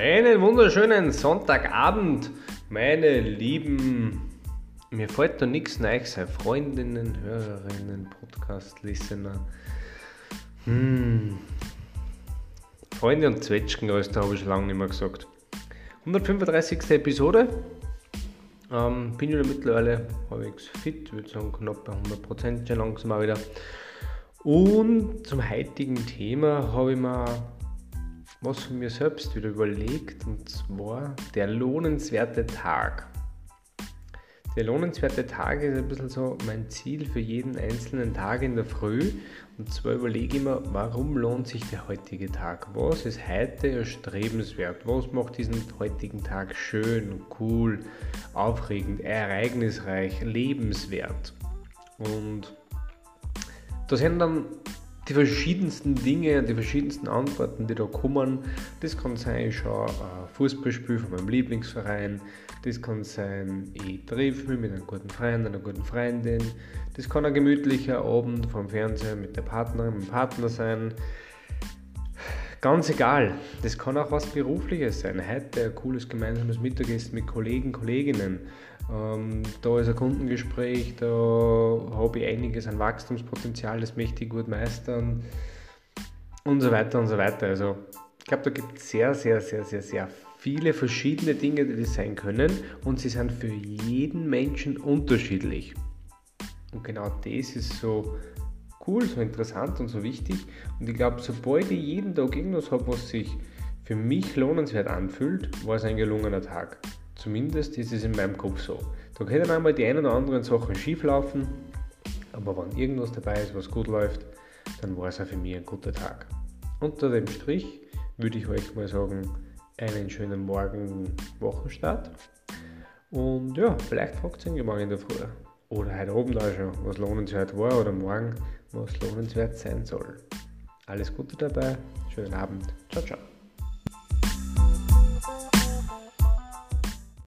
Einen wunderschönen Sonntagabend, meine lieben, mir fällt da nichts Neues sein, Freundinnen, Hörerinnen, Podcast-Listener. Hm. Freunde und Zwetschgen, alles da habe ich schon lange nicht mehr gesagt. 135. Episode. Ähm, bin wieder mittlerweile halbwegs fit, würde sagen knapp bei 100% schon langsam mal wieder. Und zum heutigen Thema habe ich mir was von mir selbst wieder überlegt und zwar der lohnenswerte Tag. Der lohnenswerte Tag ist ein bisschen so mein Ziel für jeden einzelnen Tag in der Früh. Und zwar überlege ich mir, warum lohnt sich der heutige Tag? Was ist heute erstrebenswert? Was macht diesen heutigen Tag schön, cool, aufregend, ereignisreich, lebenswert? Und da sind dann die verschiedensten Dinge, die verschiedensten Antworten, die da kommen. Das kann sein, ich schaue ein Fußballspiel von meinem Lieblingsverein. Das kann sein, ich treffe mich mit einem guten Freund, einer guten Freundin. Das kann ein gemütlicher Abend vom Fernseher mit der Partnerin, mit dem Partner sein. Ganz egal, das kann auch was Berufliches sein. Heute ein cooles gemeinsames Mittagessen mit Kollegen, Kolleginnen. Ähm, da ist ein Kundengespräch, da habe ich einiges an Wachstumspotenzial, das möchte ich gut meistern und so weiter und so weiter. Also ich glaube, da gibt es sehr, sehr, sehr, sehr, sehr viele verschiedene Dinge, die das sein können und sie sind für jeden Menschen unterschiedlich. Und genau das ist so cool, so interessant und so wichtig. Und ich glaube, sobald ich jeden Tag irgendwas habe, was sich für mich lohnenswert anfühlt, war es ein gelungener Tag. Zumindest ist es in meinem Kopf so. Da können einmal die ein oder anderen Sachen schief laufen, aber wenn irgendwas dabei ist, was gut läuft, dann war es auch für mich ein guter Tag. Unter dem Strich würde ich euch mal sagen, einen schönen Morgen, Wochenstart. Und ja, vielleicht fragt ihr morgen in der Früh oder heute Abend auch schon, was lohnenswert war oder morgen, was lohnenswert sein soll. Alles Gute dabei, schönen Abend, ciao, ciao.